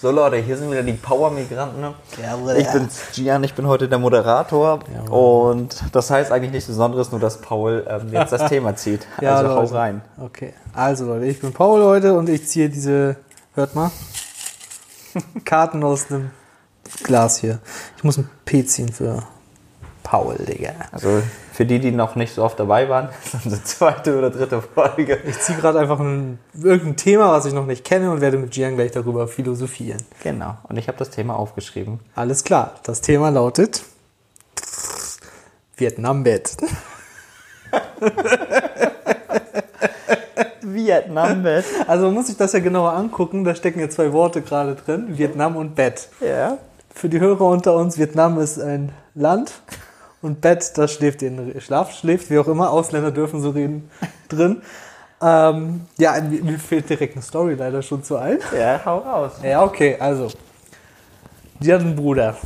So Leute, hier sind wieder die Power-Migranten. Ich bin Gian, ich bin heute der Moderator. Und das heißt eigentlich nichts Besonderes, nur dass Paul ähm, jetzt das Thema zieht. Ja, also hau rein. Okay, also Leute, ich bin Paul heute und ich ziehe diese, hört mal, Karten aus einem Glas hier. Ich muss ein P ziehen für Paul, Digga. Also für die, die noch nicht so oft dabei waren, das ist unsere zweite oder dritte Folge. Ich ziehe gerade einfach ein, irgendein Thema, was ich noch nicht kenne und werde mit Gian gleich darüber philosophieren. Genau. Und ich habe das Thema aufgeschrieben. Alles klar, das Thema lautet Vietnam-Bett. Vietnam-Bett. Also man muss sich das ja genauer angucken, da stecken ja zwei Worte gerade drin, Vietnam und Bett. Ja. Für die Hörer unter uns, Vietnam ist ein Land und Bett, da schläft in Schlaf, schläft, wie auch immer, Ausländer dürfen so reden, drin. Ähm, ja, mir fehlt direkt eine Story leider schon zu ein. Ja, hau raus. Ja, okay, also. Die hat einen Bruder.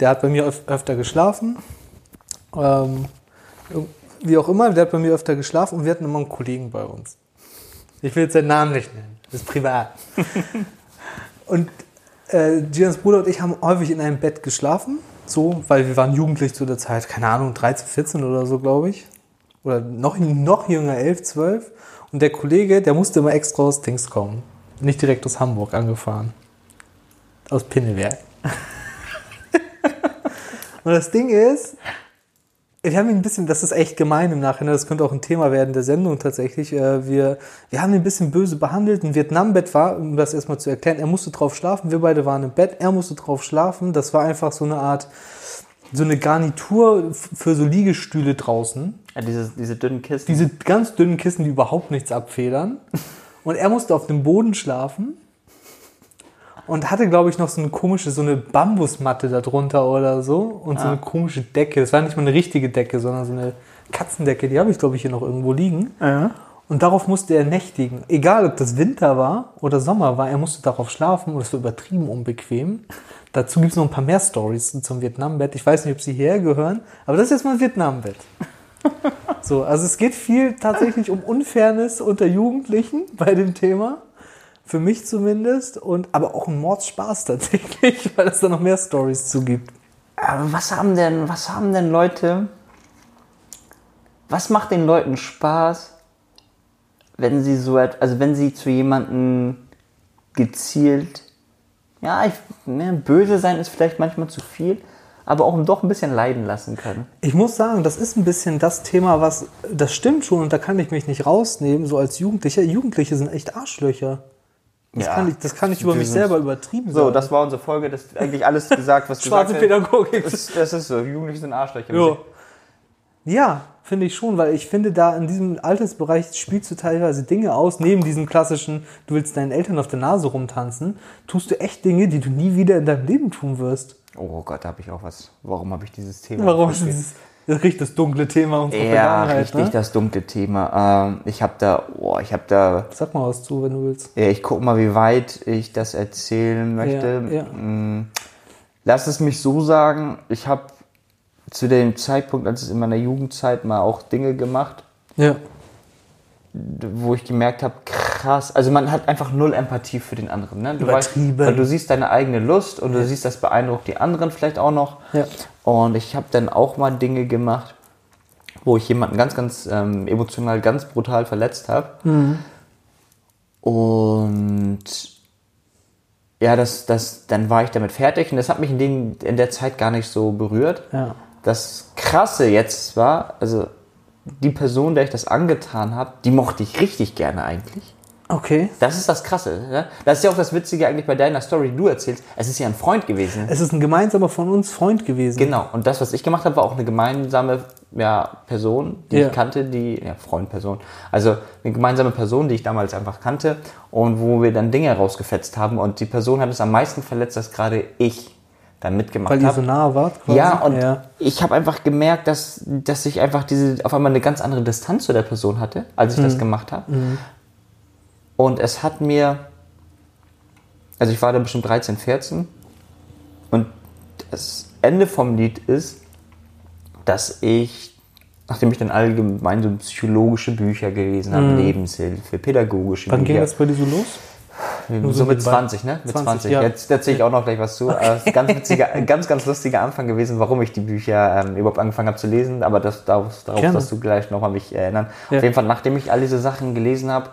Der hat bei mir öf öfter geschlafen. Ähm, wie auch immer, der hat bei mir öfter geschlafen und wir hatten immer einen Kollegen bei uns. Ich will jetzt seinen Namen nicht nennen. Das ist privat. und äh, Gians Bruder und ich haben häufig in einem Bett geschlafen. So, weil wir waren jugendlich zu der Zeit, keine Ahnung, 13, 14 oder so, glaube ich. Oder noch, noch jünger, 11, 12. Und der Kollege, der musste immer extra aus Dings kommen. Nicht direkt aus Hamburg angefahren. Aus Pinneberg. und das Ding ist, wir haben ihn ein bisschen, das ist echt gemein im Nachhinein, das könnte auch ein Thema werden der Sendung tatsächlich. Äh, Wir, wir haben ihn ein bisschen böse behandelt. Ein Vietnam-Bett war, um das erstmal zu erklären, er musste drauf schlafen, wir beide waren im Bett, er musste drauf schlafen. Das war einfach so eine Art, so eine Garnitur für so Liegestühle draußen. Ja, diese, diese dünnen Kisten. Diese ganz dünnen Kissen, die überhaupt nichts abfedern. Und er musste auf dem Boden schlafen und hatte, glaube ich, noch so eine komische, so eine Bambusmatte darunter oder so und so eine komische Decke. Das war nicht mal eine richtige Decke, sondern so eine Katzendecke, die habe ich, glaube ich, hier noch irgendwo liegen. Ja. Und darauf musste er nächtigen. Egal, ob das Winter war oder Sommer war, er musste darauf schlafen und es war übertrieben unbequem. Dazu gibt es noch ein paar mehr Stories zum Vietnam-Bett. Ich weiß nicht, ob sie hierher gehören, aber das ist jetzt mal ein Vietnam-Bett. So, also es geht viel tatsächlich um Unfairness unter Jugendlichen bei dem Thema. Für mich zumindest. Und, aber auch ein Mordspaß tatsächlich, weil es da noch mehr Stories zu gibt. Aber was haben denn, was haben denn Leute, was macht den Leuten Spaß, wenn sie so, also wenn sie zu jemandem gezielt, ja, ich, ne, böse sein ist vielleicht manchmal zu viel, aber auch doch ein bisschen leiden lassen können. Ich muss sagen, das ist ein bisschen das Thema, was, das stimmt schon und da kann ich mich nicht rausnehmen, so als Jugendlicher. Jugendliche sind echt Arschlöcher. Das, Ja. kann, ich, das kann ich über mich selber übertrieben So, sagen. das war unsere Folge, das ist eigentlich alles gesagt, was Schwarze gesagt. Pädagogik. Das, das ist so, Jugendliche sind Arschlöcher. Ja, ja finde ich schon, weil ich finde, da in diesem Altersbereich spielst du teilweise Dinge aus, neben diesem klassischen, du willst deinen Eltern auf der Nase rumtanzen, tust du echt Dinge, die du nie wieder in deinem Leben tun wirst. Oh Gott, da habe ich auch was. Warum habe ich dieses Thema? Warum ist dieses, richtig das dunkle Thema unserer Ja, Vergangenheit? richtig, Ne? das dunkle Thema. Ähm, ich habe da, oh, ich habe da Sag mal was zu, wenn du willst. Ja, ich gucke mal, wie weit ich das erzählen möchte. Ja, ja. Mm, Lass es mich so sagen, ich habe zu dem Zeitpunkt, als es in meiner Jugendzeit mal auch Dinge gemacht, Ja. Wo ich gemerkt habe, krass, also man hat einfach null Empathie für den anderen. Ne? Du Übertrieben. weil du siehst deine eigene Lust und du siehst, das beeindruckt die anderen vielleicht auch noch. Ja. Und ich habe dann auch mal Dinge gemacht, wo ich jemanden ganz, ganz ähm, emotional, ganz brutal verletzt habe. Und ja, das, das, dann war ich damit fertig und das hat mich in, den, in der Zeit gar nicht so berührt. Ja. Das Krasse jetzt war, also die Person, der ich das angetan habe, die mochte ich richtig gerne eigentlich. Okay. Das ist das Krasse. Ne? Das ist ja auch das Witzige eigentlich bei deiner Story, die du erzählst. Es ist ja ein Freund gewesen. Es ist ein gemeinsamer von uns Freund gewesen. Genau. Und das, was ich gemacht habe, war auch eine gemeinsame ja, Person, die Ja. ich kannte, die, ja, Freund-Person. Also eine gemeinsame Person, die ich damals einfach kannte und wo wir dann Dinge rausgefetzt haben. Und die Person hat es am meisten verletzt, dass gerade ich dann mitgemacht Weil ihr habe. so nah wart. Quasi. Ja, und ja. ich habe einfach gemerkt, dass, dass ich einfach diese auf einmal eine ganz andere Distanz zu der Person hatte, als ich Mhm. das gemacht habe. Und es hat mir, also ich war da bestimmt 13, 14 und das Ende vom Lied ist, dass ich, nachdem ich dann allgemein so psychologische Bücher gelesen habe, Lebenshilfe, pädagogische Mhm. Wann ging Bücher, das bei dir so los? Nur so mit nebenbei. 20, ne? Mit 20, 20. ja. Jetzt erzähle ich auch noch gleich was zu. Äh, ist ein ganz witziger, ein ganz, ganz lustiger Anfang gewesen, warum ich die Bücher ähm, überhaupt angefangen habe zu lesen. Aber das, darauf, darauf wirst du gleich nochmal mich erinnern. Ja. Auf jeden Fall, nachdem ich all diese Sachen gelesen habe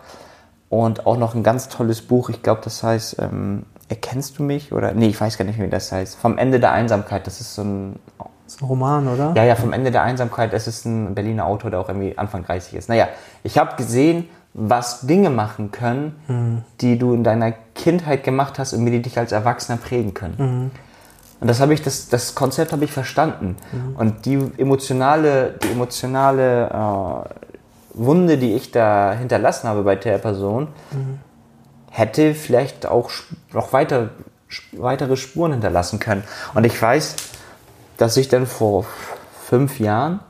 und auch noch ein ganz tolles Buch, ich glaube, das heißt, ähm, Erkennst du mich? Oder, nee, ich weiß gar nicht, wie das heißt. Vom Ende der Einsamkeit, das ist so ein Das ist ein Roman, oder? ja, ja, vom Ende der Einsamkeit, es ist ein Berliner Autor, der auch irgendwie Anfang 30 ist. Naja, ich habe gesehen, was Dinge machen können, die du in deiner Kindheit gemacht hast und wie die dich als Erwachsener prägen können. Und das habe ich, das, das Konzept habe ich verstanden. Und die emotionale, die emotionale äh, Wunde, die ich da hinterlassen habe bei der Person, hätte vielleicht auch noch weiter, weitere Spuren hinterlassen können. Und ich weiß, dass ich dann vor fünf Jahren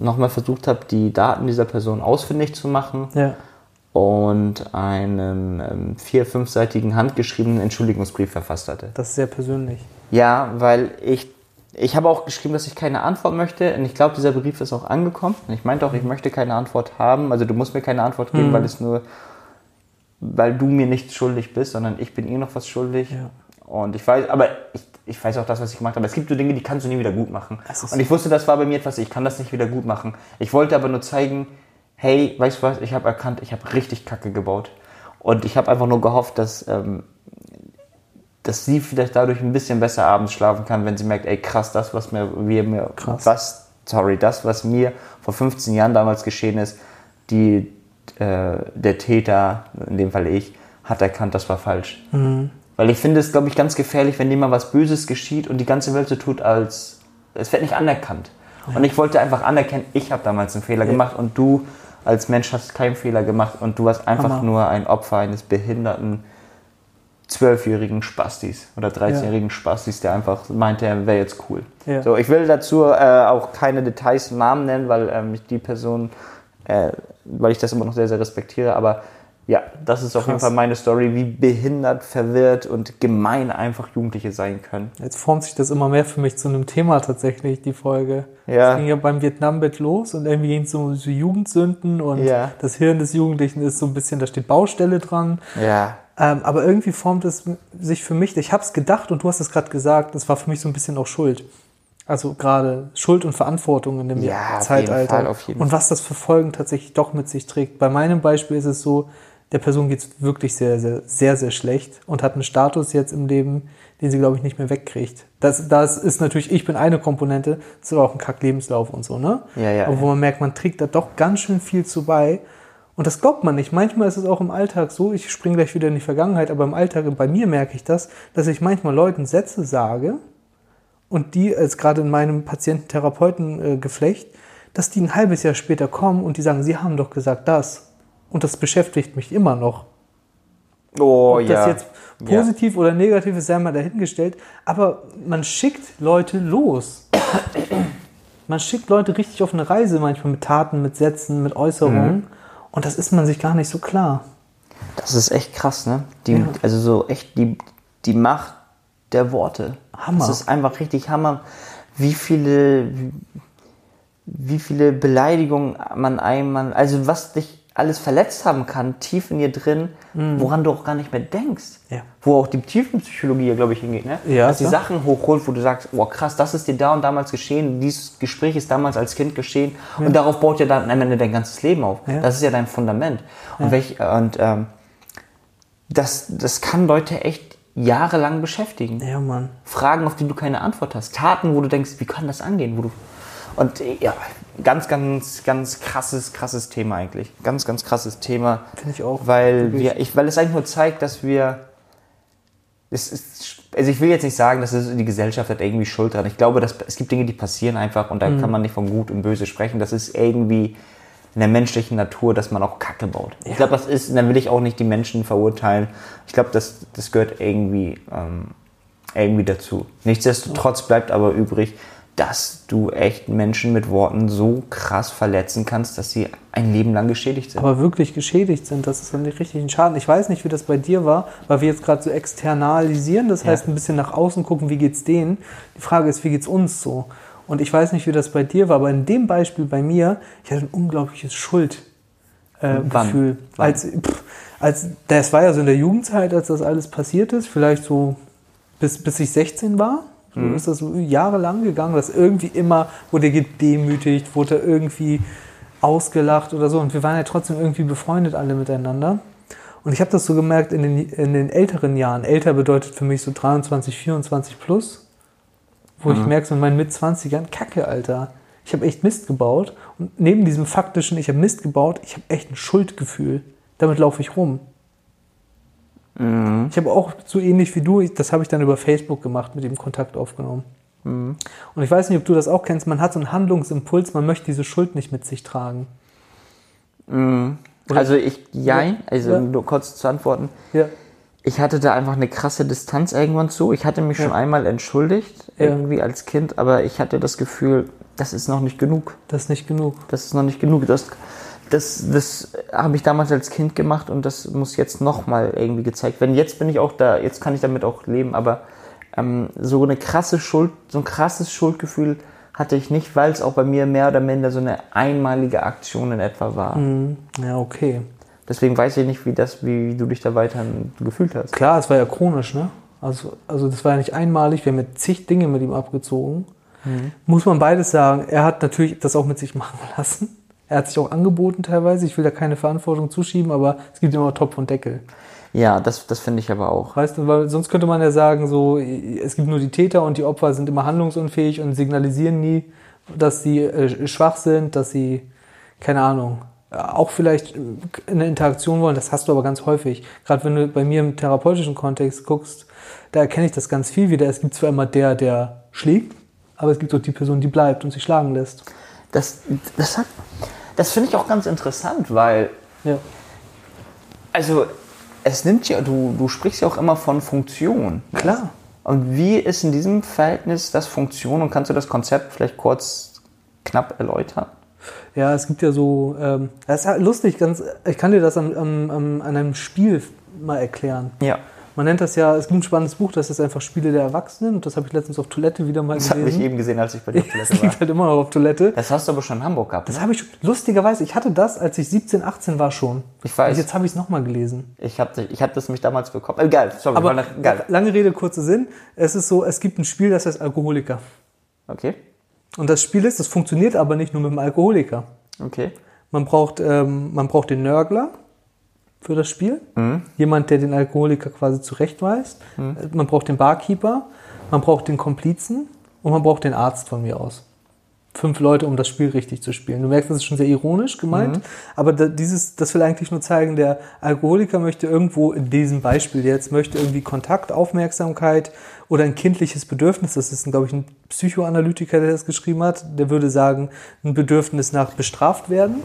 nochmal versucht habe, die Daten dieser Person ausfindig zu machen Ja. und einen ähm, vier-, fünfseitigen handgeschriebenen Entschuldigungsbrief verfasst hatte. Das ist sehr persönlich. Ja, weil ich, ich habe auch geschrieben, dass ich keine Antwort möchte und ich glaube, dieser Brief ist auch angekommen. Und ich meinte auch, ich möchte keine Antwort haben. Also du musst mir keine Antwort geben, weil es nur, weil du mir nichts schuldig bist, sondern ich bin ihr noch was schuldig. Ja. Und ich weiß, aber ich, ich weiß auch das, was ich gemacht habe. Es gibt so Dinge, die kannst du nie wieder gut machen. Und ich wusste, das war bei mir etwas, ich kann das nicht wieder gut machen. Ich wollte aber nur zeigen, hey, weißt du was, ich habe erkannt, ich habe richtig Kacke gebaut. Und ich habe einfach nur gehofft, dass, ähm, dass sie vielleicht dadurch ein bisschen besser abends schlafen kann, wenn sie merkt, ey krass, das, was mir, wir mir, Krass. was, sorry, das, was mir vor 15 Jahren damals geschehen ist, die, äh, der Täter, in dem Fall ich, hat erkannt, das war falsch. Weil ich finde es, glaube ich, ganz gefährlich, wenn jemand was Böses geschieht und die ganze Welt so tut, als es wird nicht anerkannt. Und ich wollte einfach anerkennen, ich habe damals einen Fehler gemacht und du als Mensch hast keinen Fehler gemacht und du warst einfach Hammer. nur ein Opfer eines behinderten zwölfjährigen Spastis oder 13-jährigen Spastis, der einfach meinte, er wäre jetzt cool. Ja. So, ich will dazu äh, auch keine Details, Namen nennen, weil ähm, ich die Person, äh, weil ich das immer noch sehr, sehr respektiere, aber ja, das ist auf jeden Krass. Fall meine Story, wie behindert, verwirrt und gemein einfach Jugendliche sein können. Jetzt formt sich das immer mehr für mich zu einem Thema tatsächlich, die Folge. Ja. Es ging ja beim Vietnambett los und irgendwie ging es so um so Jugendsünden und Ja. das Hirn des Jugendlichen ist so ein bisschen, da steht Baustelle dran. Ja. Ähm, aber irgendwie formt es sich für mich, ich habe es gedacht und du hast es gerade gesagt, das war für mich so ein bisschen auch Schuld. Also gerade Schuld und Verantwortung in dem Ja, auf jeden Zeitalter. Fall, auf jeden und was das für Folgen tatsächlich doch mit sich trägt. Bei meinem Beispiel ist es so, der Person geht es wirklich sehr, sehr, sehr, sehr schlecht und hat einen Status jetzt im Leben, den sie, glaube ich, nicht mehr wegkriegt. Das, das ist natürlich, ich bin eine Komponente, das ist aber auch ein Kack-Lebenslauf und so, ne? Ja, ja, Aber wo man merkt, man trägt da doch ganz schön viel zu bei. Und das glaubt man nicht. Manchmal ist es auch im Alltag so, ich springe gleich wieder in die Vergangenheit, aber im Alltag, bei mir merke ich das, dass ich manchmal Leuten Sätze sage und die, als gerade in meinem Patienten-Therapeuten-Geflecht, dass die ein halbes Jahr später kommen und die sagen, sie haben doch gesagt das. Und das beschäftigt mich immer noch. Oh Ob das jetzt positiv oder negativ ist, sei mal dahingestellt. Aber man schickt Leute los. Man schickt Leute richtig auf eine Reise, manchmal mit Taten, mit Sätzen, mit Äußerungen. Mhm. Und das ist man sich gar nicht so klar. Das ist echt krass, ne? Die, Ja. Also so echt die, die Macht der Worte. Hammer. Das ist einfach richtig Hammer, wie viele, wie viele Beleidigungen man einem, also was dich alles verletzt haben kann, tief in dir drin, woran du auch gar nicht mehr denkst. Mhm. Ja. Wo auch die Tiefenpsychologie ja, glaube ich, hingeht, ne? Ja, Dass die. Sachen hochholt, wo du sagst, oh krass, das ist dir da und damals geschehen, dieses Gespräch ist damals als Kind geschehen und darauf baut ja dann am Ende dein ganzes Leben auf. Ja. Das ist ja dein Fundament. Und, welch, und ähm, das, das kann Leute echt jahrelang beschäftigen. Ja, Mann. Fragen, auf die du keine Antwort hast. Taten, wo du denkst, wie kann das angehen? Wo du und ja, ganz, ganz, ganz krasses, krasses Thema eigentlich. Ganz, ganz krasses Thema. Finde ich auch. Weil, wir, ich, weil es eigentlich nur zeigt, dass wir. Es ist, also ich will jetzt nicht sagen, dass es, die Gesellschaft hat irgendwie Schuld dran. Ich glaube, dass, es gibt Dinge, die passieren einfach und da Mhm. kann man nicht von Gut und Böse sprechen. Das ist irgendwie in der menschlichen Natur, dass man auch Kacke baut. Ich glaube, das ist, und dann will ich auch nicht die Menschen verurteilen. Ich glaube, das, das gehört irgendwie, ähm, irgendwie dazu. Nichtsdestotrotz bleibt aber übrig, dass du echt Menschen mit Worten so krass verletzen kannst, dass sie ein Leben lang geschädigt sind. aber wirklich geschädigt sind. Das ist dann nicht richtig ein Schaden. Ich weiß nicht, wie das bei dir war, weil wir jetzt gerade so externalisieren, das heißt ein bisschen nach außen gucken, wie geht's denen. Die Frage ist, wie geht's uns so? Und ich weiß nicht, wie das bei dir war, aber in dem Beispiel bei mir, ich hatte ein unglaubliches Schuld. äh, Wann? Gefühl. Wann? Als, pff, als, das war ja so in der Jugendzeit, als das alles passiert ist, vielleicht so bis, bis ich 16 war. So Mhm. ist das so jahrelang gegangen, dass irgendwie immer wurde er gedemütigt, wurde er irgendwie ausgelacht oder so. Und wir waren ja trotzdem irgendwie befreundet alle miteinander. Und ich habe das so gemerkt in den, in den älteren Jahren. Älter bedeutet für mich so 23, 24 plus, wo ich merke, so in meinen Mitzwanzigern, Kacke, Alter. Ich habe echt Mist gebaut. Und neben diesem faktischen, ich habe Mist gebaut, ich habe echt ein Schuldgefühl. Damit laufe ich rum. Ich habe auch so ähnlich wie du, das habe ich dann über Facebook gemacht, mit ihm Kontakt aufgenommen. Und ich weiß nicht, ob du das auch kennst, man hat so einen Handlungsimpuls, man möchte diese Schuld nicht mit sich tragen. Also ich, jein, also Ja. nur kurz zu antworten. Ja. Ich hatte da einfach eine krasse Distanz irgendwann zu. Ich hatte mich schon Ja. einmal entschuldigt, Ja. irgendwie als Kind, aber ich hatte das Gefühl, das ist noch nicht genug. Das ist nicht genug. Das ist noch nicht genug. Das, das, das habe ich damals als Kind gemacht und das muss jetzt nochmal irgendwie gezeigt werden. Jetzt bin ich auch da, jetzt kann ich damit auch leben, aber ähm, so eine krasse Schuld, so ein krasses Schuldgefühl hatte ich nicht, weil es auch bei mir mehr oder minder so eine einmalige Aktion in etwa war. Mhm. Ja, okay. Deswegen weiß ich nicht, wie, das, wie, wie du dich da weiter gefühlt hast. Klar, es war ja chronisch, ne? Also, also das war ja nicht einmalig, wir haben ja zig Dinge mit ihm abgezogen. Muss man beides sagen. Er hat natürlich das auch mit sich machen lassen. Er hat sich auch angeboten teilweise. Ich will da keine Verantwortung zuschieben, aber es gibt immer Topf und Deckel. Ja, das, das finde ich aber auch. Weißt du, weil sonst könnte man ja sagen, so, es gibt nur die Täter und die Opfer sind immer handlungsunfähig und signalisieren nie, dass sie äh, schwach sind, dass sie, keine Ahnung, auch vielleicht eine Interaktion wollen. Das hast du aber ganz häufig. Gerade wenn du bei mir im therapeutischen Kontext guckst, da erkenne ich das ganz viel wieder. Es gibt zwar immer der, der schlägt, aber es gibt auch die Person, die bleibt und sich schlagen lässt. Das, das, hat- das finde ich auch ganz interessant, weil Ja. Also, es nimmt ja, du, du sprichst ja auch immer von Funktion. Klar. Und wie ist in diesem Verhältnis das Funktion und kannst du das Konzept vielleicht kurz knapp erläutern? Ja, es gibt ja so, ähm, das ist halt lustig, ganz, ich kann dir das an, an, an an einem Spiel mal erklären. Ja. Man nennt das ja, es gibt ein spannendes Buch, das ist einfach Spiele der Erwachsenen und das habe ich letztens auf Toilette wieder mal Das habe ich eben gesehen, als ich bei dir auf Das Toilette war. liegt halt immer noch auf Toilette. Das hast du aber schon in Hamburg gehabt. Das Ne? habe ich lustigerweise, ich hatte das, als ich 17, 18 war schon. Ich weiß. Und jetzt habe ich es nochmal gelesen. Ich habe ich hab das mich damals bekommen. Egal, sorry. Aber noch, egal. lange Rede, kurzer Sinn. Es ist so, es gibt ein Spiel, das heißt Alkoholiker. Okay, Und das Spiel ist, das funktioniert aber nicht nur mit dem Alkoholiker. okay. Man braucht, ähm, man braucht den Nörgler für das Spiel. Jemand, der den Alkoholiker quasi zurechtweist. Man braucht den Barkeeper. Man braucht den Komplizen. Und man braucht den Arzt von mir aus. Fünf Leute, um das Spiel richtig zu spielen. Du merkst, das ist schon sehr ironisch gemeint. Aber da, dieses, das will eigentlich nur zeigen, der Alkoholiker möchte irgendwo, in diesem Beispiel jetzt, möchte irgendwie Kontakt, Aufmerksamkeit oder ein kindliches Bedürfnis. Das ist, glaube ich, ein Psychoanalytiker, der das geschrieben hat. Der würde sagen, ein Bedürfnis nach bestraft werden.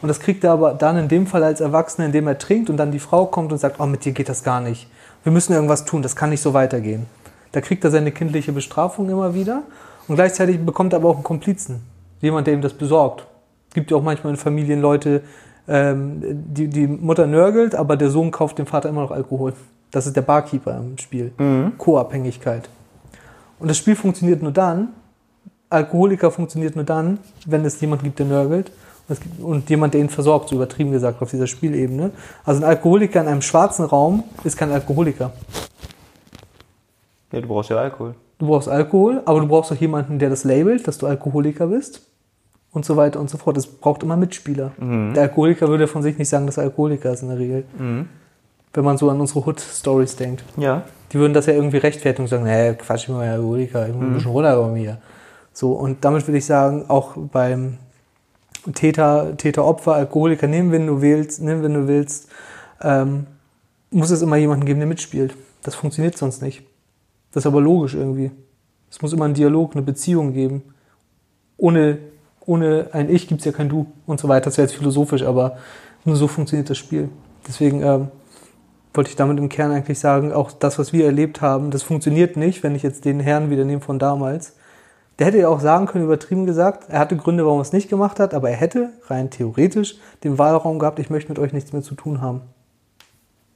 Und das kriegt er aber dann in dem Fall als Erwachsener, indem er trinkt und dann die Frau kommt und sagt, oh, mit dir geht das gar nicht. Wir müssen irgendwas tun, das kann nicht so weitergehen. Da kriegt er seine kindliche Bestrafung immer wieder und gleichzeitig bekommt er aber auch einen Komplizen. Jemand, der ihm das besorgt. Gibt ja auch manchmal in Familien Leute, ähm, die, die Mutter nörgelt, aber der Sohn kauft dem Vater immer noch Alkohol. Das ist der Barkeeper im Spiel. Co-Abhängigkeit. Und das Spiel funktioniert nur dann, Alkoholiker funktioniert nur dann, wenn es jemand gibt, der nörgelt und, jemand, der ihn versorgt, so übertrieben gesagt, auf dieser Spielebene. Also ein Alkoholiker in einem schwarzen Raum ist kein Alkoholiker. Ja, du brauchst ja Alkohol. Du brauchst Alkohol, aber du brauchst auch jemanden, der das labelt, dass du Alkoholiker bist und so weiter und so fort. Es braucht immer Mitspieler. Der Alkoholiker würde von sich nicht sagen, dass er Alkoholiker ist in der Regel. Wenn man so an unsere Hood-Stories denkt. Ja. Die würden das ja irgendwie rechtfertigen und sagen, nee, Quatsch, ich bin mal Alkoholiker, ich bin ein bisschen runtergekommen hier. So, und damit würde ich sagen, auch beim Täter, Täter, Opfer, Alkoholiker, nehmen, wenn du willst, nehmen, wenn du willst, ähm, muss es immer jemanden geben, der mitspielt. Das funktioniert sonst nicht. Das ist aber logisch irgendwie. Es muss immer einen Dialog, eine Beziehung geben. Ohne, ohne ein Ich gibt es ja kein Du und so weiter. Das wäre jetzt philosophisch, aber nur so funktioniert das Spiel. Deswegen ähm, wollte ich damit im Kern eigentlich sagen, auch das, was wir erlebt haben, das funktioniert nicht, wenn ich jetzt den Herrn wieder nehme von damals. Der hätte ja auch sagen können, übertrieben gesagt, er hatte Gründe, warum er es nicht gemacht hat, aber er hätte rein theoretisch den Wahlraum gehabt, ich möchte mit euch nichts mehr zu tun haben.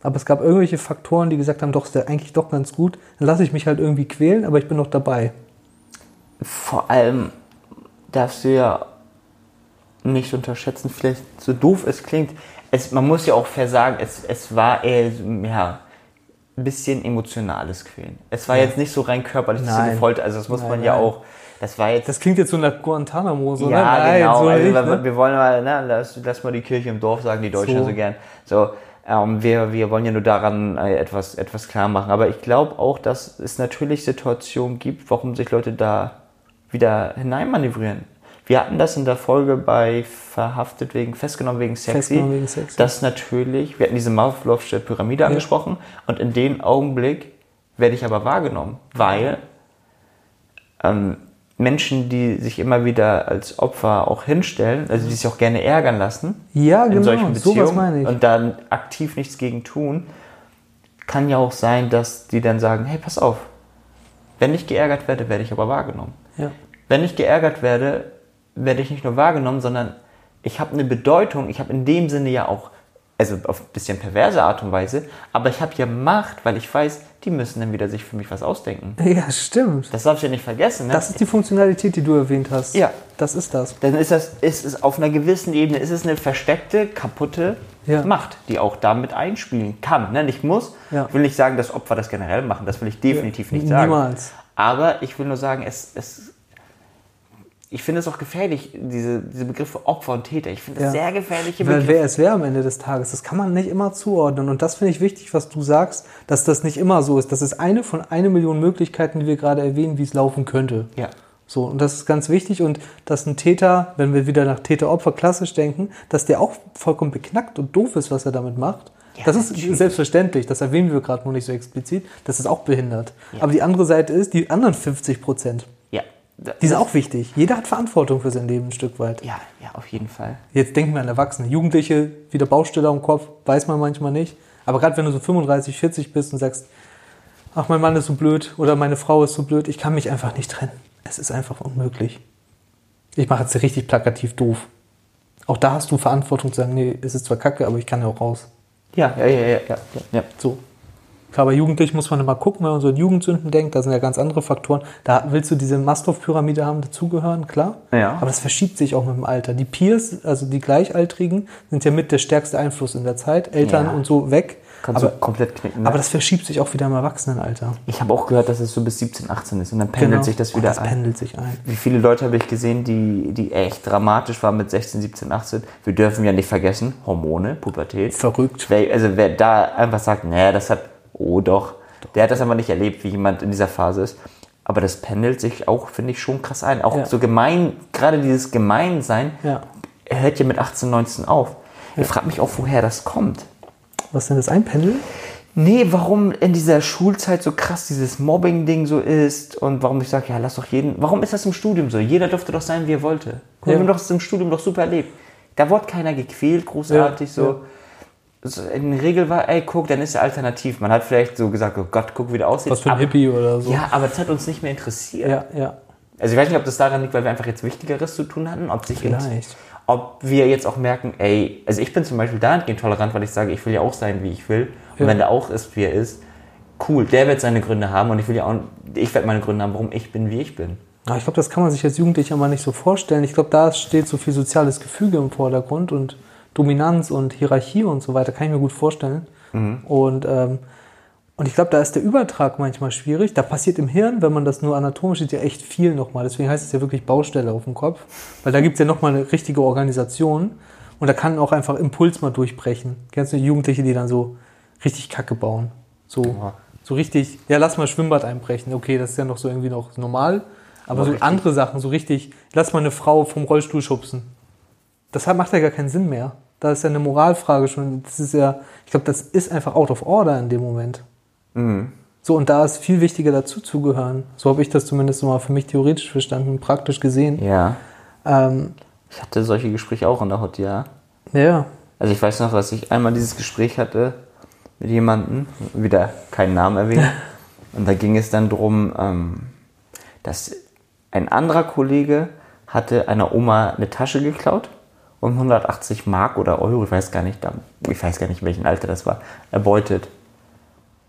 Aber es gab irgendwelche Faktoren, die gesagt haben, doch, ist der eigentlich doch ganz gut. Dann lasse ich mich halt irgendwie quälen, aber ich bin noch dabei. Vor allem darfst du ja nicht unterschätzen, vielleicht so doof es klingt. Es, man muss ja auch fair sagen, es, es war eher, ja, ein bisschen emotionales Quälen. Es war jetzt nicht so rein körperlich, gefoltert, also das muss Nein, man ja nein. auch, das war jetzt Das klingt jetzt so nach Guantanamo, so, ja, ne? Nein, genau. so also, nicht, wir, ne? wir wollen mal, ne, lass, lass mal die Kirche im Dorf sagen, die Deutschen So. so, gern. So, ähm, wir, wir wollen ja nur daran äh, etwas, etwas klar machen. Aber ich glaube auch, dass es natürlich Situationen gibt, warum sich Leute da wieder hineinmanövrieren. Wir hatten das in der Folge bei Verhaftet wegen, festgenommen wegen Sexy. Festgenommen wegen Sexy. Dass natürlich, wir hatten diese Mavlovsche Pyramide angesprochen und in dem Augenblick werde ich aber wahrgenommen, weil ähm, Menschen, die sich immer wieder als Opfer auch hinstellen, also die sich auch gerne ärgern lassen, Ja, in genau, solchen sowas Beziehungen meine ich. und dann aktiv nichts gegen tun, kann ja auch sein, dass die dann sagen, hey, pass auf, wenn ich geärgert werde, werde ich aber wahrgenommen. Ja. Wenn ich geärgert werde, werde ich nicht nur wahrgenommen, sondern ich habe eine Bedeutung, ich habe in dem Sinne ja auch, also auf ein bisschen perverse Art und Weise, aber ich habe ja Macht, weil ich weiß, die müssen dann wieder sich für mich was ausdenken. ja, stimmt. Das darfst du ja nicht vergessen, ne? Das ist die Funktionalität, die du erwähnt hast. Ja. Das ist das. dann ist das ist es auf einer gewissen Ebene ist es eine versteckte, kaputte Ja. Macht, die auch damit einspielen kann. Ne? Nicht muss. Ja. Ich will nicht sagen, dass Opfer das generell machen. Das will ich definitiv nicht sagen. Niemals. Aber ich will nur sagen, es, es ich finde es auch gefährlich, diese, diese Begriffe Opfer und Täter. Ich finde das Ja. sehr gefährliche Weil Begriffe. wer es wäre am Ende des Tages, das kann man nicht immer zuordnen. Und das finde ich wichtig, was du sagst, dass das nicht immer so ist. Das ist eine von eine Million Möglichkeiten, die wir gerade erwähnen, wie es laufen könnte. Ja. So, und das ist ganz wichtig. Und dass ein Täter, wenn wir wieder nach Täter-Opfer klassisch denken, dass der auch vollkommen beknackt und doof ist, was er damit macht. Ja, das ist natürlich. selbstverständlich, das erwähnen wir gerade nur nicht so explizit. Das ist auch behindert. Aber die andere Seite ist, die anderen 50 Prozent, Ja. Die sind auch wichtig. Jeder hat Verantwortung für sein Leben ein Stück weit. Ja, ja, auf jeden Fall. Jetzt denken wir an Erwachsene. Jugendliche, wieder Baustelle am Kopf, weiß man manchmal nicht. Aber gerade wenn du so 35, 40 bist und sagst, ach, mein Mann ist so blöd oder meine Frau ist so blöd, ich kann mich einfach nicht trennen. Es ist einfach unmöglich. Ich mache jetzt richtig plakativ doof. Auch da hast du Verantwortung zu sagen, nee, es ist zwar kacke, aber ich kann ja auch raus. Ja, ja, ja, ja, ja. ja. So. Klar, bei Jugendlichen muss man immer gucken, wenn man so an Jugendsünden denkt, da sind ja ganz andere Faktoren. Da willst du diese Maslow-Pyramide haben, dazugehören, klar. Ja. Aber das verschiebt sich auch mit dem Alter. Die Peers, also die Gleichaltrigen, sind ja mit der stärkste Einfluss in der Zeit. Eltern Ja. und so weg. Kannst aber, du komplett knicken. Ne? aber das verschiebt sich auch wieder im Erwachsenenalter. ich habe auch gehört, dass es so bis 17, 18 ist und dann pendelt sich das Und wieder das ein. pendelt sich ein. Wie viele Leute habe ich gesehen, die, die echt dramatisch waren mit 16, 17, 18? Wir dürfen ja nicht vergessen, Hormone, Pubertät. Verrückt. Wer, also wer da einfach sagt, naja, das hat, oh doch, der hat das einfach nicht erlebt, wie jemand in dieser Phase ist. Aber das pendelt sich auch, finde ich, schon krass ein. Auch Ja. so gemein, gerade dieses Gemeinsein Ja. hört ja mit 18, 19 auf. Ich frage mich auch, woher das kommt. Was denn das Einpendeln? Nee, warum in dieser Schulzeit so krass dieses Mobbing-Ding so ist und warum ich sage, ja, lass doch jeden. Warum ist das im Studium so? Jeder durfte doch sein, wie er wollte. Guck, Ja. Wir haben doch das im Studium doch super erlebt. Da wurde keiner gequält, großartig Ja, so. So. In der Regel war, ey, guck, dann ist er alternativ. Man hat vielleicht so gesagt, oh Gott, guck, wie der aussieht. Was für ein aber, Hippie oder so. Ja, aber das hat uns nicht mehr interessiert. ja. ja. Also ich weiß nicht, ob das daran liegt, weil wir einfach jetzt Wichtigeres zu tun hatten, ob sich Vielleicht. ob wir jetzt auch merken, ey, also ich bin zum Beispiel dahingehend tolerant, weil ich sage, ich will ja auch sein, wie ich will. Und Ja. wenn der auch ist, wie er ist, cool, der wird seine Gründe haben und ich will ja auch, ich werde meine Gründe haben, warum ich bin, wie ich bin. Aber ich glaube, das kann man sich als Jugendlicher mal nicht so vorstellen. Ich glaube, da steht so viel soziales Gefüge im Vordergrund und Dominanz und Hierarchie und so weiter, kann ich mir gut vorstellen. Und, ähm, und ich glaube, da ist der Übertrag manchmal schwierig. Da passiert im Hirn, wenn man das nur anatomisch sieht, ja echt viel nochmal. Deswegen heißt es ja wirklich Baustelle auf dem Kopf. Weil da gibt es ja nochmal eine richtige Organisation und da kann auch einfach Impuls mal durchbrechen. Kennst du Jugendliche, die dann so richtig Kacke bauen? So, Ja. so richtig, ja, lass mal Schwimmbad einbrechen. Okay, das ist ja noch so irgendwie noch normal. Aber Aber so richtig. andere Sachen, so richtig, lass mal eine Frau vom Rollstuhl schubsen. Das macht ja gar keinen Sinn mehr. Da ist ja eine Moralfrage schon. Das ist ja, ich glaube, das ist einfach out of order in dem Moment. So, und da ist viel wichtiger dazu zugehören. So habe ich das zumindest mal für mich theoretisch verstanden, praktisch gesehen. Ja. Ähm, Ich hatte solche Gespräche auch in der Hot, ja. ja, Also ich weiß noch, dass ich einmal dieses Gespräch hatte mit jemandem, wieder keinen Namen erwähnt. und da ging es dann drum, ähm, dass ein anderer Kollege hatte einer Oma eine Tasche geklaut und 180 Mark oder Euro, ich weiß gar nicht, ich weiß gar nicht, in welchem Alter das war, erbeutet.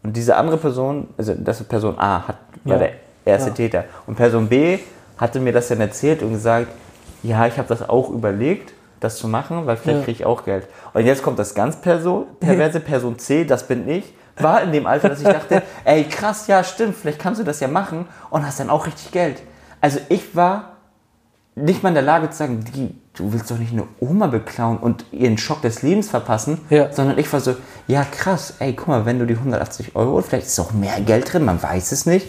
Und diese andere Person, also das ist Person A, hat, war Ja. der erste Ja. Täter. Und Person B hatte mir das dann erzählt und gesagt, ja, ich habe das auch überlegt, das zu machen, weil vielleicht Ja. kriege ich auch Geld. Und jetzt kommt das ganz Person, perverse Person C, das bin ich, war in dem Alter, dass ich dachte, ey krass, ja stimmt, vielleicht kannst du das ja machen und hast dann auch richtig Geld. Also ich war nicht mal in der Lage zu sagen, die, du willst doch nicht eine Oma beklauen und ihren Schock des Lebens verpassen, Ja. sondern ich war so, ja krass, ey, guck mal, wenn du die 180 Euro, vielleicht ist auch mehr Geld drin, man weiß es nicht.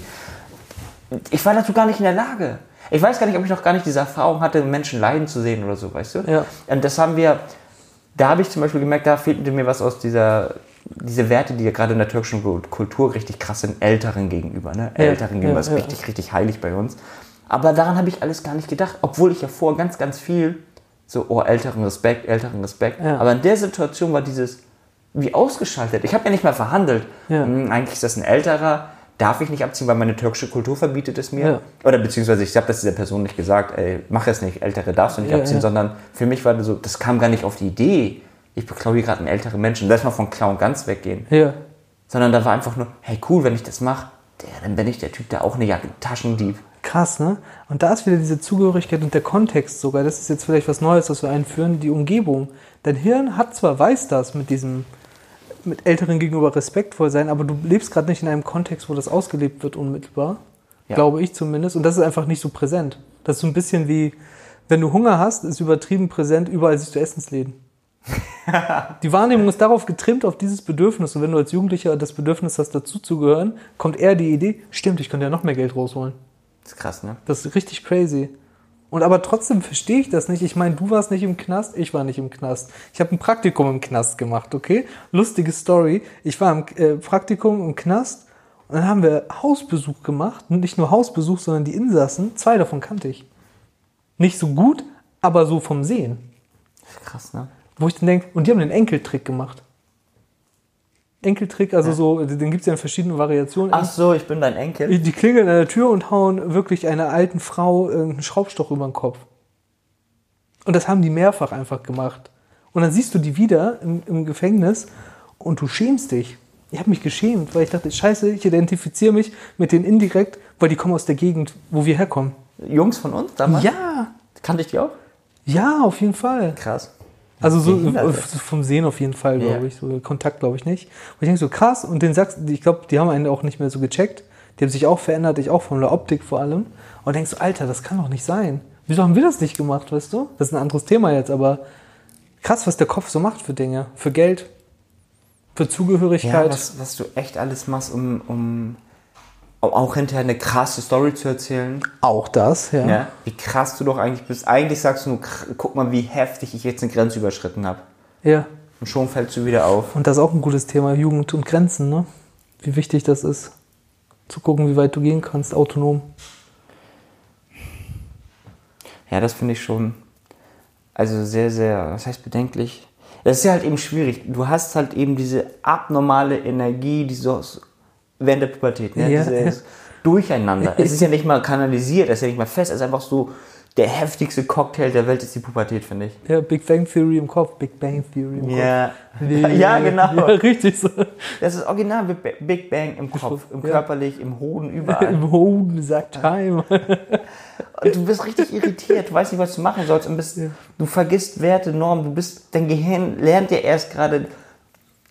Ich war dazu gar nicht in der Lage. Ich weiß gar nicht, ob ich noch gar nicht diese Erfahrung hatte, Menschen leiden zu sehen oder so, weißt du? Ja. Und das haben wir, da habe ich zum Beispiel gemerkt, da fehlte mir was aus dieser, diese Werte, die ja gerade in der türkischen Kultur richtig krass sind, Älteren gegenüber. Ne? Ja, Älteren gegenüber ja, ist ja. richtig, richtig heilig bei uns. Aber daran habe ich alles gar nicht gedacht, obwohl ich ja vorher ganz, ganz viel so, oh, älteren Respekt, älteren Respekt. Ja. Aber in der Situation war dieses wie ausgeschaltet. Ich habe ja nicht mehr verhandelt. Ja. Hm, eigentlich ist das ein älterer, darf ich nicht abziehen, weil meine türkische Kultur verbietet es mir. Ja. Oder beziehungsweise ich habe das dieser Person nicht gesagt, ey, mach es nicht, ältere darfst du nicht abziehen, sondern für mich war das so, das kam gar nicht auf die Idee. Ich beklaue hier gerade einen älteren Menschen. Lass mal von Klauen ganz weggehen. Sondern da war einfach nur, hey cool, wenn ich das mache, dann bin ich der Typ, der auch eine Jacke, Taschendieb. Krass, ne? Und da ist wieder diese Zugehörigkeit und der Kontext sogar. Das ist jetzt vielleicht was Neues, was wir einführen, die Umgebung. Dein Hirn hat zwar, weiß das mit diesem, mit Älteren gegenüber respektvoll sein, aber du lebst gerade nicht in einem Kontext, wo das ausgelebt wird unmittelbar. Ja. Glaube ich zumindest. Und das ist einfach nicht so präsent. Das ist so ein bisschen wie, wenn du Hunger hast, ist übertrieben präsent, überall siehst du Essensläden. Die Wahrnehmung ist darauf getrimmt, auf dieses Bedürfnis. Und wenn du als Jugendlicher das Bedürfnis hast, dazuzugehören, kommt eher die Idee, stimmt, ich könnte ja noch mehr Geld rausholen. Das ist krass, ne? Das ist richtig crazy. Und aber trotzdem verstehe ich das nicht. Ich meine, du warst nicht im Knast, ich war nicht im Knast. Ich habe ein Praktikum im Knast gemacht, okay? Lustige Story. Ich war im äh, Praktikum im Knast und dann haben wir Hausbesuch gemacht. Und nicht nur Hausbesuch, sondern die Insassen. Zwei davon kannte ich. Nicht so gut, aber so vom Sehen. Das ist krass, ne? Wo ich dann denke, und die haben den Enkeltrick gemacht. Enkeltrick, also so, den gibt es ja in verschiedenen Variationen. Ach so, ich bin dein Enkel. Die klingeln an der Tür und hauen wirklich einer alten Frau einen Schraubstoch über den Kopf. Und das haben die mehrfach einfach gemacht. Und dann siehst du die wieder im, im Gefängnis und du schämst dich. Ich habe mich geschämt, weil ich dachte, scheiße, ich identifiziere mich mit denen indirekt, weil die kommen aus der Gegend, wo wir herkommen. Jungs von uns damals? Ja, Kannte ich die auch? ja, auf jeden Fall. Krass. Also so äh, vom Sehen auf jeden Fall, glaube Ja. ich. So Kontakt glaube ich nicht. Und ich denke so, krass, und den sagst ich glaube, die haben einen auch nicht mehr so gecheckt. Die haben sich auch verändert, ich auch von der Optik vor allem. Und denkst so, Alter, das kann doch nicht sein. Wieso haben wir das nicht gemacht, weißt du? Das ist ein anderes Thema jetzt, aber krass, was der Kopf so macht für Dinge. Für Geld, für Ja, Zugehörigkeit. was, was du echt alles machst, um, um auch hinterher eine krasse Story zu erzählen. auch das, ja. Ja. Wie krass du doch eigentlich bist. Eigentlich sagst du nur, guck mal, wie heftig ich jetzt eine Grenze überschritten habe. ja. Und schon fällst du wieder auf. Und das ist auch ein gutes Thema, Jugend und Grenzen, ne? Wie wichtig das ist. Zu gucken, wie weit du gehen kannst, autonom. Ja, das finde ich schon, also sehr, sehr, was heißt bedenklich? Das ist ja halt eben schwierig. Du hast halt eben diese abnormale Energie, die so während der Pubertät, ne? Ja. dieses Durcheinander. es ist ja nicht mal kanalisiert, es ist ja nicht mal fest, es ist einfach so, der heftigste Cocktail der Welt ist die Pubertät, finde ich. Ja, Big Bang Theory im Kopf. Big Bang Theory im Kopf. Ja, ja genau. Ja, richtig so. Das ist original Big Bang im Kopf, im Ja. körperlich, im Hoden, überall. Im Hoden sagt Time. Und du bist richtig irritiert, du weißt nicht, was du machen sollst und bist, du vergisst Werte, Normen, du bist, dein Gehirn lernt ja erst gerade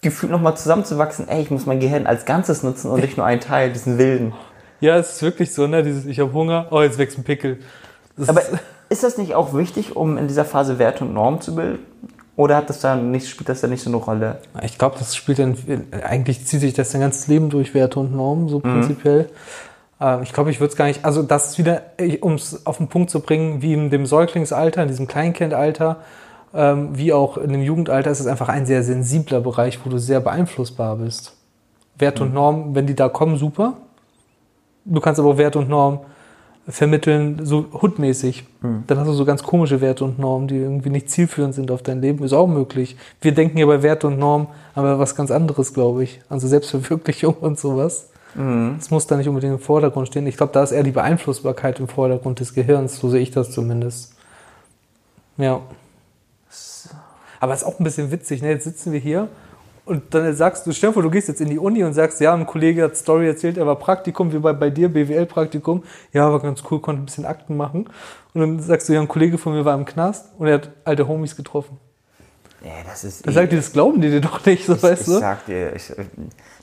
gefühlt nochmal zusammenzuwachsen, ey, ich muss mein Gehirn als Ganzes nutzen und nicht nur einen Teil, diesen wilden. Ja, es ist wirklich so, ne? Dieses, ich habe Hunger, oh, jetzt wächst ein Pickel. Das Aber ist, ist das nicht auch wichtig, um in dieser Phase Werte und Normen zu bilden? Oder hat das da nicht, spielt das da nicht so eine Rolle? ich glaube, das spielt dann, eigentlich zieht sich das dein ganzes Leben durch, Werte und Normen, so prinzipiell. Ähm, ich glaube, ich würde es gar nicht, also das ist wieder, um es auf den Punkt zu bringen, wie in dem Säuglingsalter, in diesem Kleinkindalter, wie auch in dem Jugendalter, ist es einfach ein sehr sensibler Bereich, wo du sehr beeinflussbar bist. Werte und Normen, wenn die da kommen, super. Du kannst aber auch Werte und Normen vermitteln, so hutmäßig. Dann hast du so ganz komische Werte und Normen, die irgendwie nicht zielführend sind auf dein Leben. Ist auch möglich. Wir denken hier bei Werte und Normen aber was ganz anderes, glaube ich. Also Selbstverwirklichung und sowas. Das muss da nicht unbedingt im Vordergrund stehen. Ich glaube, da ist eher die Beeinflussbarkeit im Vordergrund des Gehirns. So sehe ich das zumindest. Ja. Aber es ist auch ein bisschen witzig. Ne? Jetzt sitzen wir hier und dann sagst du, stell dir vor, du gehst jetzt in die Uni und sagst, ja, ein Kollege hat Story erzählt, er war Praktikum, wie bei, bei dir, BWL-Praktikum. Ja, war ganz cool, konnte ein bisschen Akten machen. Und dann sagst du, ja, ein Kollege von mir war im Knast und er hat alte Homies getroffen. Ja, das ist. Dann sagt die, das glauben die dir doch nicht, so ich, weißt ich du? sag dir, ich,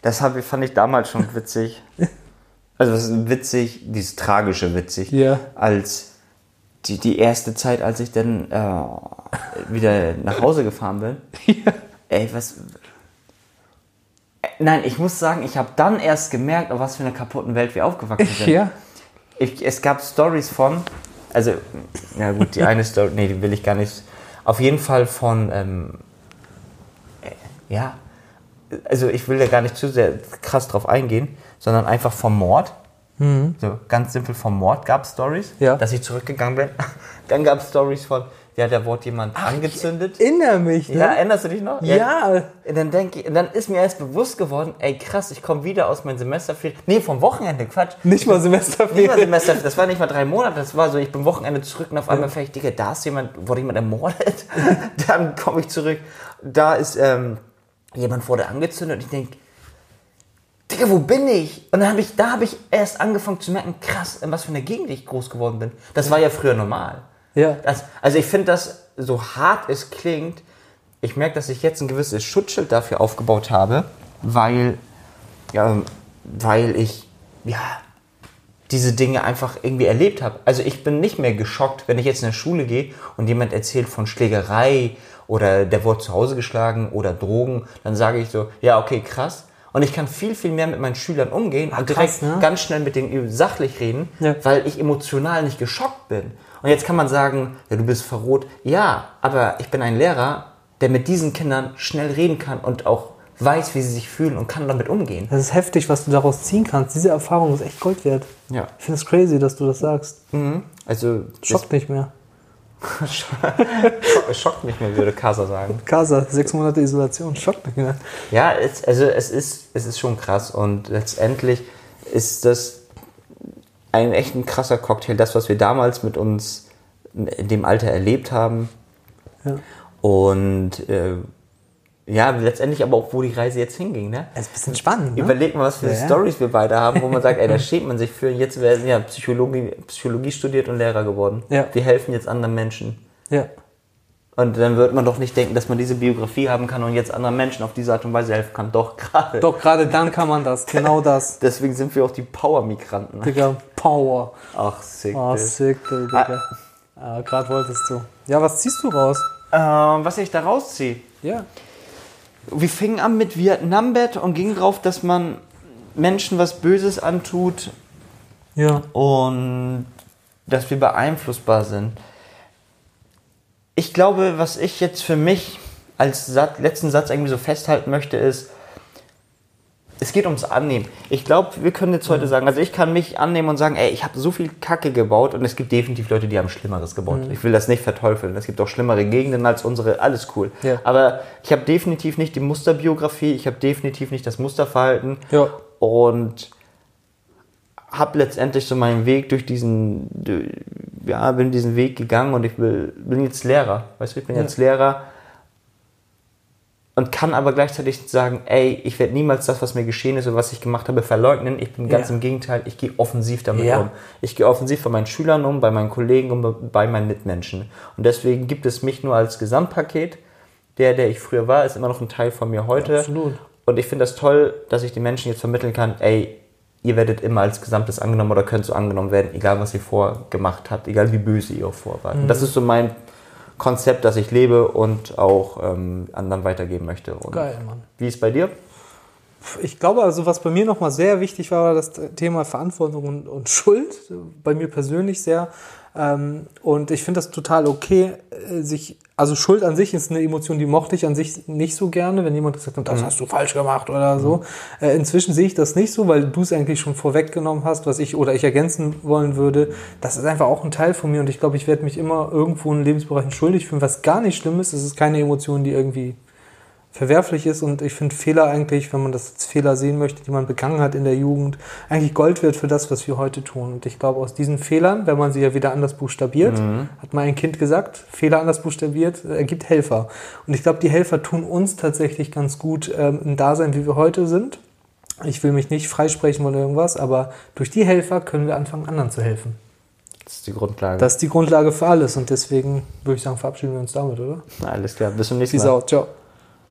das hab, fand ich damals schon witzig. Also das ist witzig, dieses tragische witzig. Ja. Als die, die erste Zeit, als ich dann äh, wieder nach Hause gefahren bin. Ja. Ey, was. Äh, Nein, ich muss sagen, ich habe dann erst gemerkt, auf was für einer kaputten Welt wir aufgewachsen sind. Ja. Ich, es gab Stories von, also, ja gut, die eine Story, nee, die will ich gar nicht. Auf jeden Fall von, ähm, äh, ja, also ich will da gar nicht zu sehr krass drauf eingehen, sondern einfach vom Mord. So ganz simpel vom Mord gab es Stories, Ja. dass ich zurückgegangen bin. Dann gab es Stories von, ja, da wurde jemand angezündet. Erinnere mich, ne? Ja, erinnerst du dich noch? Ja. Und dann denke ich, und dann ist mir erst bewusst geworden, ey krass, ich komme wieder aus meinem Semesterferien. Nee, vom Wochenende, Quatsch. Nicht mal Nicht Semesterferien. mal Semester, das war nicht mal drei Monate, das war so, ich bin Wochenende zurück und auf einmal fähig, Digga, da ist jemand, wurde jemand ermordet. dann komme ich zurück, da ist, ähm, jemand wurde angezündet und ich denke, Digga, wo bin ich? Und dann habe ich, da habe ich erst angefangen zu merken, krass, in was für einer Gegend ich groß geworden bin. Das war ja früher normal. Ja. Das, also ich finde das, so hart es klingt, ich merke, dass ich jetzt ein gewisses Schutzschild dafür aufgebaut habe, weil, ja, weil ich, ja, diese Dinge einfach irgendwie erlebt habe. Also ich bin nicht mehr geschockt, wenn ich jetzt in der Schule gehe und jemand erzählt von Schlägerei oder der wurde zu Hause geschlagen oder Drogen, dann sage ich so, ja, okay, krass. Und ich kann viel, viel mehr mit meinen Schülern umgehen und direkt krass, ne? ganz schnell mit denen sachlich reden, Ja. weil ich emotional nicht geschockt bin. Und jetzt kann man sagen, ja, du bist verrot. Ja, aber ich bin ein Lehrer, der mit diesen Kindern schnell reden kann und auch weiß, wie sie sich fühlen und kann damit umgehen. Das ist heftig, was du daraus ziehen kannst. Diese Erfahrung ist echt Gold wert. Ja. Ich finde es crazy, dass du das sagst. Also, Schockt nicht mehr. Schockt mich mehr, würde Kasa sagen. Casa, sechs Monate Isolation, schockt nicht mehr. Ja, es, also es ist, es ist schon krass und letztendlich ist das ein echt ein krasser Cocktail, das, was wir damals mit uns in dem Alter erlebt haben. Ja. Und äh, ja, letztendlich aber auch, wo die Reise jetzt hinging. Ne? Das ist ein bisschen spannend. Ne? Überleg mal, was für Ja. Stories wir beide haben, wo man sagt, ey, da schämt man sich für. Jetzt werden ja Psychologie, Psychologie studiert und Lehrer geworden. Ja. Wir helfen jetzt anderen Menschen. Ja. Und dann wird man doch nicht denken, dass man diese Biografie haben kann und jetzt anderen Menschen auf diese Art und Weise helfen kann. Doch, gerade. Doch, gerade dann kann man das. Genau das. Deswegen sind wir auch die Power-Migranten. Digga, Power. Ach, sick. Das. sick, Digga. Ah, gerade wolltest du. Ja, was ziehst du raus? Ähm, was ich da rausziehe. Ja. Wir fingen an mit Vietnambett und gingen drauf, dass man Menschen was Böses antut Ja. und dass wir beeinflussbar sind. Ich glaube, was ich jetzt für mich als Satz, letzten Satz irgendwie so festhalten möchte, ist, es geht ums Annehmen. Ich glaube, wir können jetzt heute sagen, also ich kann mich annehmen und sagen, ey, ich habe so viel Kacke gebaut und es gibt definitiv Leute, die haben Schlimmeres gebaut. Ich will das nicht verteufeln. Es gibt auch schlimmere Gegenden als unsere, alles cool. Ja. Aber ich habe definitiv nicht die Musterbiografie, ich habe definitiv nicht das Musterverhalten Ja. und habe letztendlich so meinen Weg durch diesen, ja, bin diesen Weg gegangen und ich will, bin jetzt Lehrer. Weißt du, ich bin Ja. jetzt Lehrer und kann aber gleichzeitig sagen, ey, ich werde niemals das, was mir geschehen ist oder was ich gemacht habe, verleugnen. Ich bin ganz Ja. im Gegenteil, ich gehe offensiv damit Ja. um. Ich gehe offensiv bei meinen Schülern um, bei meinen Kollegen und bei meinen Mitmenschen. Und deswegen gibt es mich nur als Gesamtpaket. Der, der ich früher war, ist immer noch ein Teil von mir heute. Absolut. Und ich finde das toll, dass ich den Menschen jetzt vermitteln kann, ey, ihr werdet immer als Gesamtes angenommen oder könnt so angenommen werden, egal was ihr vorgemacht habt, egal wie böse ihr auch vor wart. Und Mhm. das ist so mein Konzept, das ich lebe und auch ähm, anderen weitergeben möchte. Und Geil, Mann. Wie ist bei dir? Ich glaube, also was bei mir nochmal sehr wichtig war, war das Thema Verantwortung und, und Schuld. Bei mir persönlich sehr. Ähm, und ich finde das total okay, äh, sich, also Schuld an sich ist eine Emotion, die mochte ich an sich nicht so gerne, wenn jemand gesagt hat, das hast du falsch gemacht oder so. Äh, inzwischen sehe ich das nicht so, weil du es eigentlich schon vorweggenommen hast, was ich oder ich ergänzen wollen würde. Das ist einfach auch ein Teil von mir und ich glaube, ich werde mich immer irgendwo in Lebensbereichen schuldig fühlen, was gar nicht schlimm ist. Es ist keine Emotion, die irgendwie verwerflich ist und ich finde Fehler eigentlich, wenn man das als Fehler sehen möchte, die man begangen hat in der Jugend, eigentlich Gold wird für das, was wir heute tun. Und ich glaube, aus diesen Fehlern, wenn man sie ja wieder anders buchstabiert, hat mal ein Kind gesagt, Fehler anders buchstabiert, äh, ergibt Helfer. Und ich glaube, die Helfer tun uns tatsächlich ganz gut ähm, im Dasein, wie wir heute sind. Ich will mich nicht freisprechen oder irgendwas, aber durch die Helfer können wir anfangen, anderen zu helfen. Das ist die Grundlage. Das ist die Grundlage für alles und deswegen würde ich sagen, verabschieden wir uns damit, oder? Alles klar, bis zum nächsten Peace Mal. out, ciao.